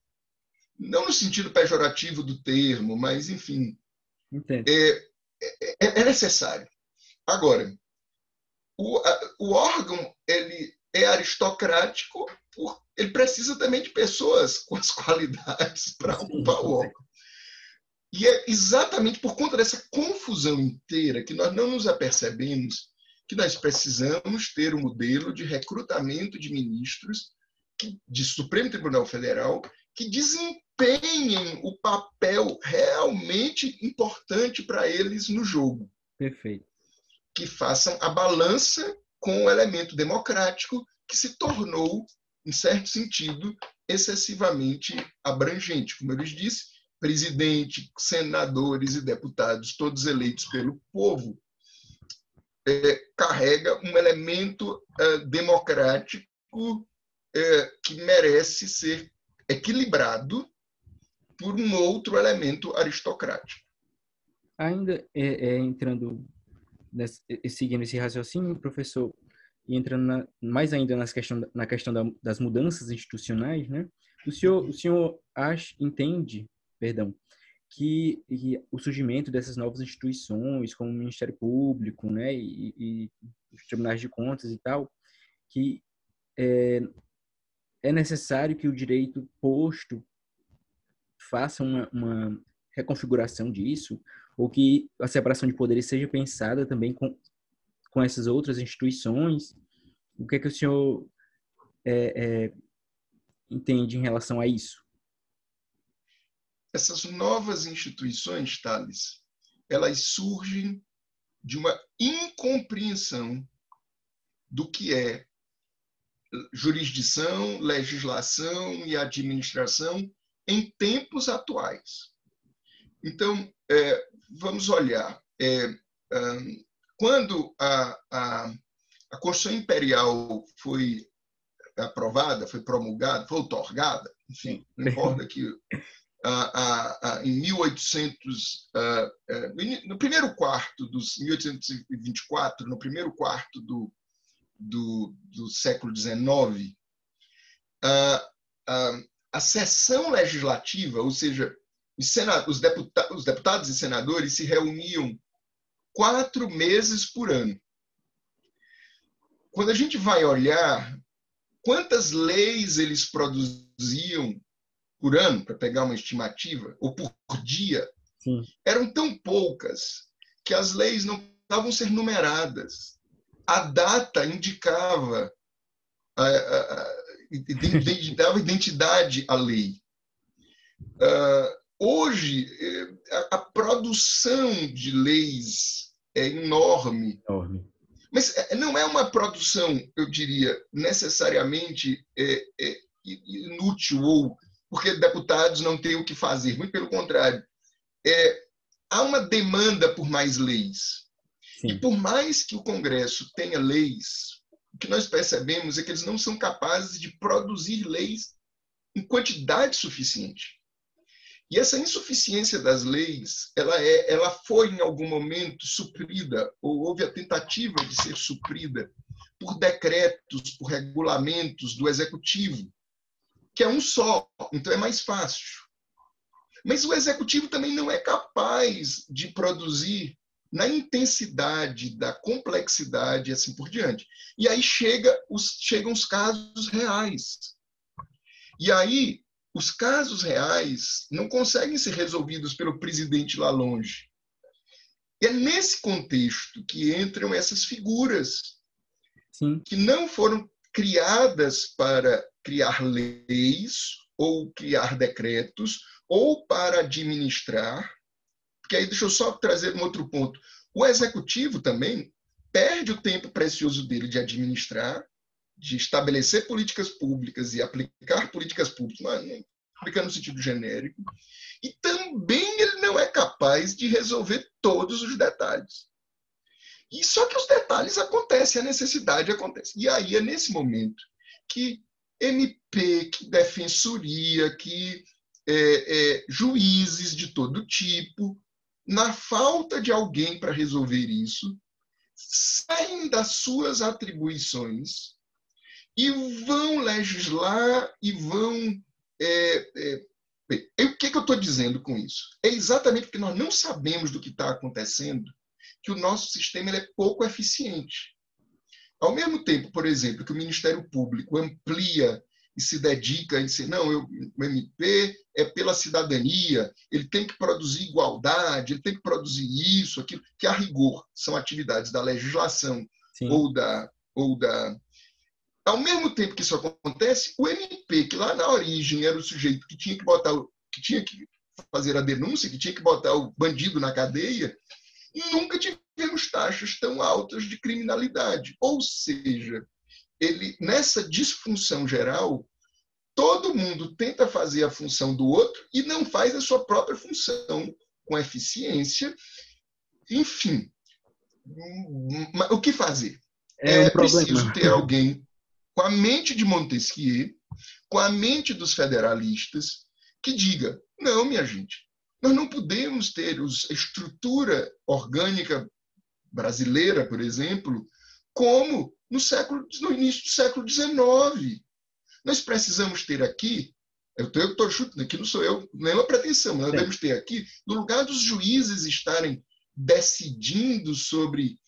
não no sentido pejorativo do termo, mas, enfim, é, é, é, necessário. Agora, o, a, o órgão ele é aristocrático, por, ele precisa também de pessoas com as qualidades para ocupar o órgão. E é exatamente por conta dessa confusão inteira que nós não nos apercebemos que nós precisamos ter um modelo de recrutamento de ministros de Supremo Tribunal Federal que desempenhem o papel realmente importante para eles no jogo. Perfeito. Que façam a balança com o elemento democrático que se tornou, em certo sentido, excessivamente abrangente. Como eu lhes disse, presidente, senadores e deputados, todos eleitos pelo povo, é, carrega um elemento é, democrático é, que merece ser equilibrado por um outro elemento aristocrático. Ainda é, é, entrando, nesse, seguindo esse raciocínio, professor, e entrando na, mais ainda nas questão, na questão da, das mudanças institucionais, né? O senhor, o senhor acha, entende, perdão, que, que, o surgimento dessas novas instituições, como o Ministério Público, né, e, e os tribunais de contas e tal, que é, é necessário que o direito posto faça uma, uma reconfiguração disso, ou que a separação de poderes seja pensada também com, com essas outras instituições. O que é que o senhor é, é, entende em relação a isso? essas novas instituições, Thales, elas surgem de uma incompreensão do que é jurisdição, legislação e administração em tempos atuais. Então, é, vamos olhar. É, um, quando a, a, a Constituição Imperial foi aprovada, foi promulgada, foi otorgada, enfim, não importa que em 1800, no primeiro quarto dos 1824, no primeiro quarto do, do, do século XIX, a sessão legislativa, ou seja, os, os, deputados, os deputados e senadores se reuniam quatro meses por ano. Quando a gente vai olhar quantas leis eles produziam por ano, para pegar uma estimativa, ou por dia, Sim. eram tão poucas que as leis não precisavam ser numeradas. A data indicava, a, a, dava identidade à lei. Uh, hoje, eh, a, produção de leis é enorme. enorme. Mas eh, não é uma produção, eu diria, necessariamente é inútil ou porque deputados não têm o que fazer. Muito pelo contrário. É, há uma demanda por mais leis. Sim. E por mais que o Congresso tenha leis, o que nós percebemos é que eles não são capazes de produzir leis em quantidade suficiente. E essa insuficiência das leis, ela, é, ela foi em algum momento suprida, ou houve a tentativa de ser suprida por decretos, por regulamentos do executivo, que é um só, então é mais fácil. Mas o executivo também não é capaz de produzir na intensidade da complexidade e assim por diante. E aí chega os, chegam os casos reais. E aí os casos reais não conseguem ser resolvidos pelo presidente lá longe. É nesse contexto que entram essas figuras Sim. que não foram criadas para criar leis ou criar decretos ou para administrar. Porque aí deixa eu só trazer um outro ponto. O executivo também perde o tempo precioso dele de administrar, de estabelecer políticas públicas e aplicar políticas públicas, não, aplicando no sentido genérico, e também ele não é capaz de resolver todos os detalhes. E só que os detalhes acontecem, a necessidade acontece. E aí é nesse momento que MP, que defensoria, que é, é, juízes de todo tipo, na falta de alguém para resolver isso, saem das suas atribuições e vão legislar e vão. É, é, o que, que eu estou dizendo com isso? É exatamente porque nós não sabemos do que está acontecendo que o nosso sistema é pouco eficiente. Ao mesmo tempo, por exemplo, que o Ministério Público amplia e se dedica a dizer, não, eu, o MP é pela cidadania, ele tem que produzir igualdade, ele tem que produzir isso, aquilo, que a rigor são atividades da legislação Sim. ou da, ou da. Ao mesmo tempo que isso acontece, o MP, que lá na origem era o sujeito que tinha que botar, que tinha que fazer a denúncia, que tinha que botar o bandido na cadeia, nunca tivemos taxas tão altas de criminalidade. Ou seja, ele nessa disfunção geral, todo mundo tenta fazer a função do outro e não faz a sua própria função com eficiência. Enfim, o que fazer? É, um é preciso ter alguém com a mente de Montesquieu, com a mente dos federalistas, que diga: não, minha gente, nós não podemos ter a estrutura orgânica brasileira, por exemplo, como no, século, no início do século XIX. Nós precisamos ter aqui, eu estou chutando aqui, não sou eu, nenhuma pretensão, nós devemos ter aqui, no lugar dos juízes estarem decidindo sobre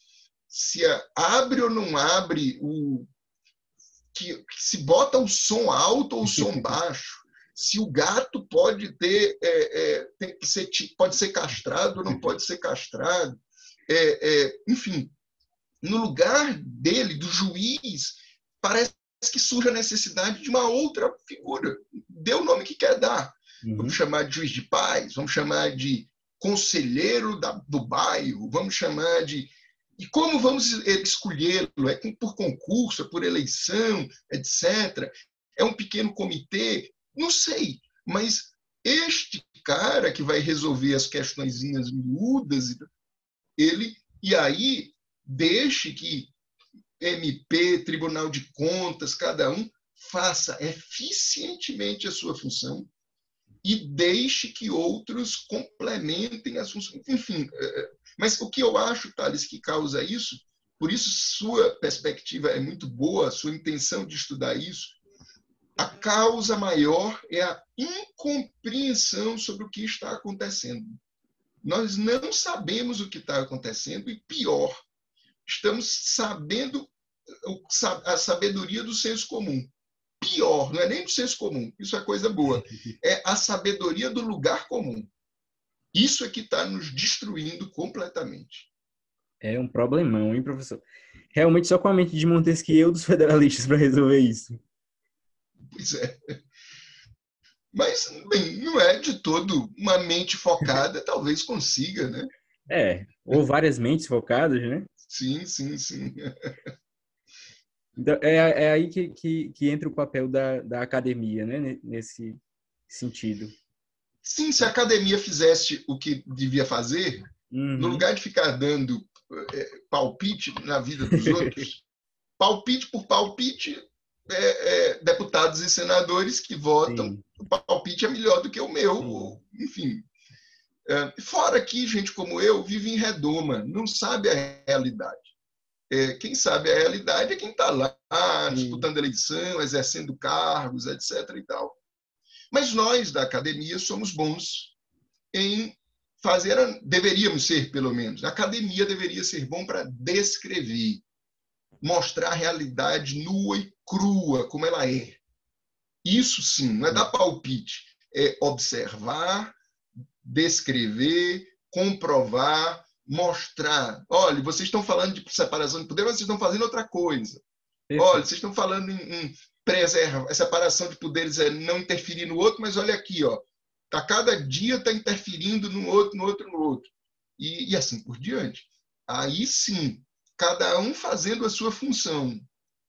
se abre ou não abre o. Que, se bota o som alto ou o som baixo, se o gato pode ter, é, é, tem que ser, pode ser castrado ou não pode ser castrado. É, é, enfim, no lugar dele, do juiz, parece que surge a necessidade de uma outra figura. Dê o nome que quer dar. Uhum. Vamos chamar de juiz de paz, vamos chamar de conselheiro da, do bairro, vamos chamar de. E como vamos escolhê-lo? É por concurso, é por eleição, etc. É um pequeno comitê? Não sei. Mas este cara que vai resolver as questõezinhas miúdas, ele. E aí deixe que MP, Tribunal de Contas, cada um faça eficientemente a sua função e deixe que outros complementem as funções. Enfim, é, é, mas o que eu acho, Thales, que causa isso, por isso sua perspectiva é muito boa, sua intenção de estudar isso, a causa maior é a incompreensão sobre o que está acontecendo. Nós não sabemos o que está acontecendo e, pior, estamos sabendo a sabedoria do senso comum. Pior, não é nem do senso comum, isso é coisa boa. É a sabedoria do lugar comum. Isso é que está nos destruindo completamente. É um problemão, hein, professor? Realmente só com a mente de Montesquieu dos federalistas para resolver isso. Pois é. Mas, bem, não é de todo uma mente focada, talvez consiga, né? É, ou várias mentes focadas, né? Sim, sim, sim. Então, é, é aí que, que, que, entra o papel da, da academia, né? Nesse sentido. Sim, se a academia fizesse o que devia fazer, uhum. no lugar de ficar dando é, palpite na vida dos outros, palpite por palpite, é, é, deputados e senadores que votam, Sim. o palpite é melhor do que o meu, Sim. enfim. É, fora que gente como eu vive em redoma, não sabe a realidade. É, quem sabe a realidade é quem está lá disputando eleição, exercendo cargos, etc. E tal. Mas nós da academia somos bons em fazer, deveríamos ser pelo menos. A academia deveria ser bom para descrever, mostrar a realidade nua e crua como ela é. Isso sim, não é dar palpite, é observar, descrever, comprovar, mostrar. Olha, vocês estão falando de separação de poder, mas vocês estão fazendo outra coisa. Olha, vocês estão falando em, em preserva, a separação de poderes é não interferir no outro, mas olha aqui, ó, tá cada dia está interferindo no outro, no outro, no outro, e, e assim por diante. Aí sim, cada um fazendo a sua função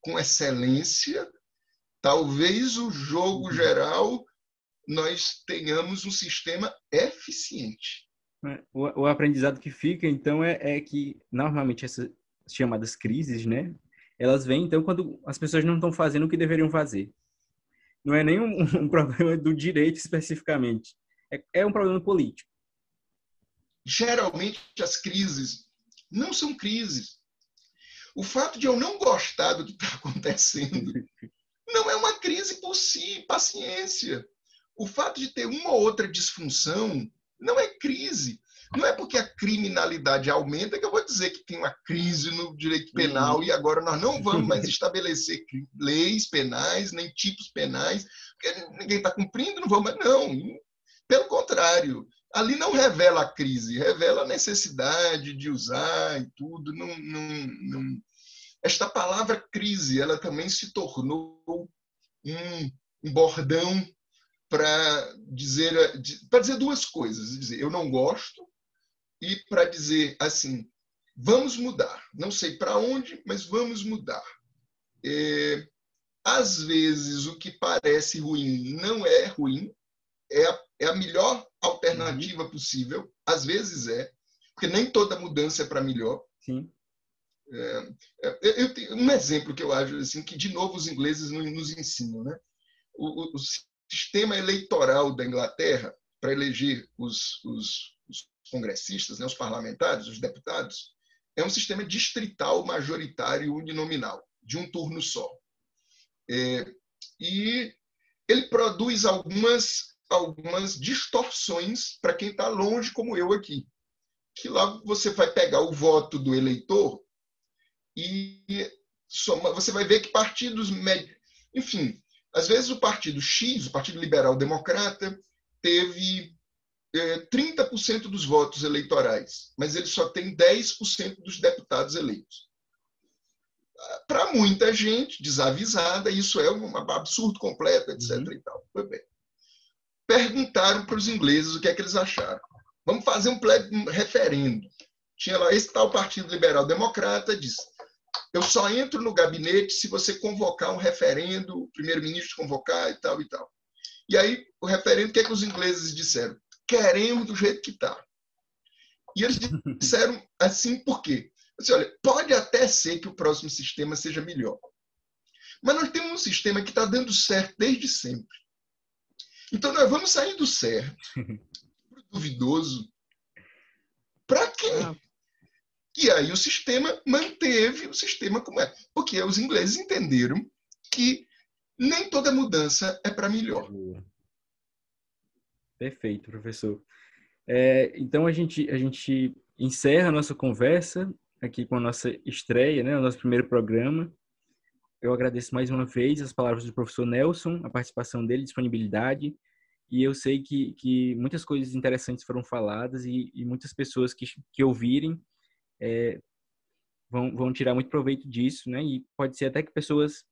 com excelência, talvez o jogo uhum. geral nós tenhamos um sistema eficiente. É, o, o aprendizado que fica, então, é, é, que normalmente essas chamadas crises, né? Elas vêm, então, quando as pessoas não estão fazendo o que deveriam fazer. Não é nem um, um problema do direito especificamente. É, é um problema político. Geralmente, as crises não são crises. O fato de eu não gostar do que está acontecendo não é uma crise por si, paciência o fato de ter uma ou outra disfunção não é crise. Não é porque a criminalidade aumenta que eu vou dizer que tem uma crise no direito penal uhum. e agora nós não vamos mais estabelecer leis penais, nem tipos penais, porque ninguém está cumprindo, não vamos. Não. Pelo contrário, ali não revela a crise, revela a necessidade de usar e tudo. Não, não, não. Esta palavra crise, ela também se tornou um, um bordão para dizer para dizer duas coisas dizer eu não gosto e para dizer assim: vamos mudar. Não sei para onde, mas vamos mudar. É, às vezes, o que parece ruim não é ruim, é a, é a melhor alternativa uhum. possível. Às vezes é, porque nem toda mudança é para melhor. Sim. É, é, eu tenho um exemplo que eu acho assim que de novo os ingleses nos ensinam, né? O, o sistema eleitoral da Inglaterra para eleger os, os, os congressistas, né, os parlamentares, os deputados, é um sistema distrital majoritário uninominal, de um turno só. É, e ele produz algumas algumas distorções para quem está longe, como eu aqui. Que lá você vai pegar o voto do eleitor e soma, você vai ver que partidos. Enfim, às vezes o partido X, o Partido Liberal Democrata, teve é, 30% dos votos eleitorais, mas ele só tem 10% dos deputados eleitos. Para muita gente desavisada, isso é um absurdo completo, etc. Uhum. E tal. Foi bem. Perguntaram para os ingleses o que é que eles acharam. Vamos fazer um, um referendo. Tinha lá esse tal Partido Liberal Democrata, disse: eu só entro no gabinete se você convocar um referendo, o primeiro-ministro convocar e tal e tal. E aí, o referendo, o que, é que os ingleses disseram? Queremos do jeito que está. E eles disseram assim por quê? Disse, olha, pode até ser que o próximo sistema seja melhor. Mas nós temos um sistema que está dando certo desde sempre. Então, nós vamos sair do certo, duvidoso. Para quê? E aí o sistema manteve o sistema como é. Porque os ingleses entenderam que nem toda mudança é para melhor. Perfeito, professor. É, então a gente, a gente encerra a nossa conversa aqui com a nossa estreia, né, o nosso primeiro programa. Eu agradeço mais uma vez as palavras do professor Nelson, a participação dele, disponibilidade. E eu sei que, que muitas coisas interessantes foram faladas e, e muitas pessoas que, que ouvirem é, vão, vão tirar muito proveito disso, né? E pode ser até que pessoas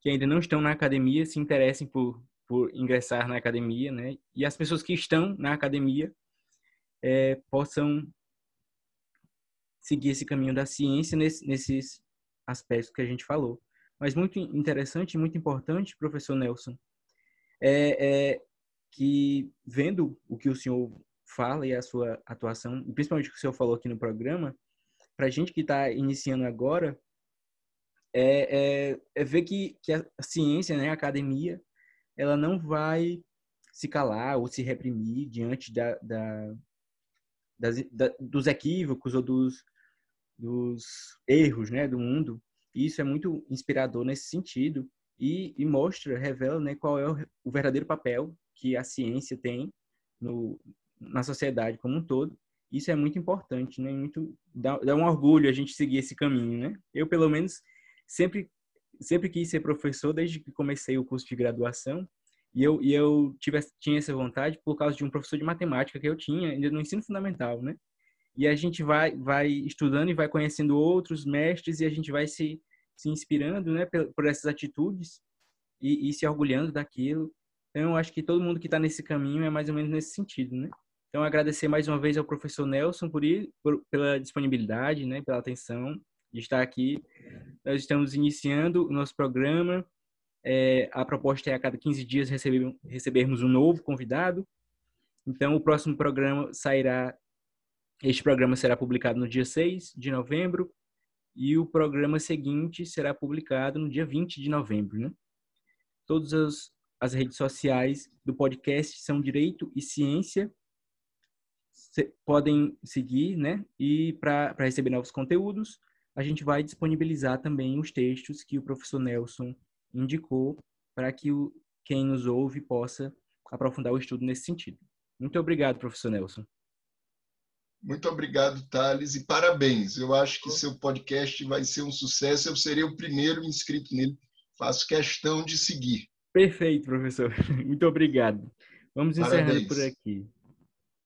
que ainda não estão na academia se interessem por, por ingressar na academia, né? E as pessoas que estão na academia é, possam seguir esse caminho da ciência nesse, nesses aspectos que a gente falou. Mas muito interessante muito importante, professor Nelson, é, é, que vendo o que o senhor fala e a sua atuação, principalmente o que o senhor falou aqui no programa, para a gente que está iniciando agora, é, é, é, ver que, que a ciência, né, a academia, ela não vai se calar ou se reprimir diante da, da, das, da, dos equívocos ou dos, dos erros né, do mundo. E isso é muito inspirador nesse sentido e, e mostra, revela né, qual é o, o verdadeiro papel que a ciência tem no, na sociedade como um todo isso é muito importante, né? Muito dá, dá um orgulho a gente seguir esse caminho, né? Eu pelo menos sempre sempre quis ser professor desde que comecei o curso de graduação e eu e eu tive tinha essa vontade por causa de um professor de matemática que eu tinha ainda no ensino fundamental, né? E a gente vai vai estudando e vai conhecendo outros mestres e a gente vai se se inspirando, né, por, por essas atitudes e, e se orgulhando daquilo. Então, eu acho que todo mundo que está nesse caminho é mais ou menos nesse sentido, né? Então, agradecer mais uma vez ao professor Nelson por, ir, por pela disponibilidade, né, pela atenção de estar aqui. Nós estamos iniciando o nosso programa. É, a proposta é a cada 15 dias receber, recebermos um novo convidado. Então, o próximo programa sairá. Este programa será publicado no dia 6 de novembro e o programa seguinte será publicado no dia 20 de novembro. Né? Todas as, as redes sociais do podcast são Direito e Ciência podem seguir, né? E para receber novos conteúdos, a gente vai disponibilizar também os textos que o professor Nelson indicou para que o, quem nos ouve possa aprofundar o estudo nesse sentido. Muito obrigado, professor Nelson. Muito obrigado, Thales, e parabéns. Eu acho que seu podcast vai ser um sucesso. Eu serei o primeiro inscrito nele. Faço questão de seguir. Perfeito, professor. Muito obrigado. Vamos encerrando por aqui.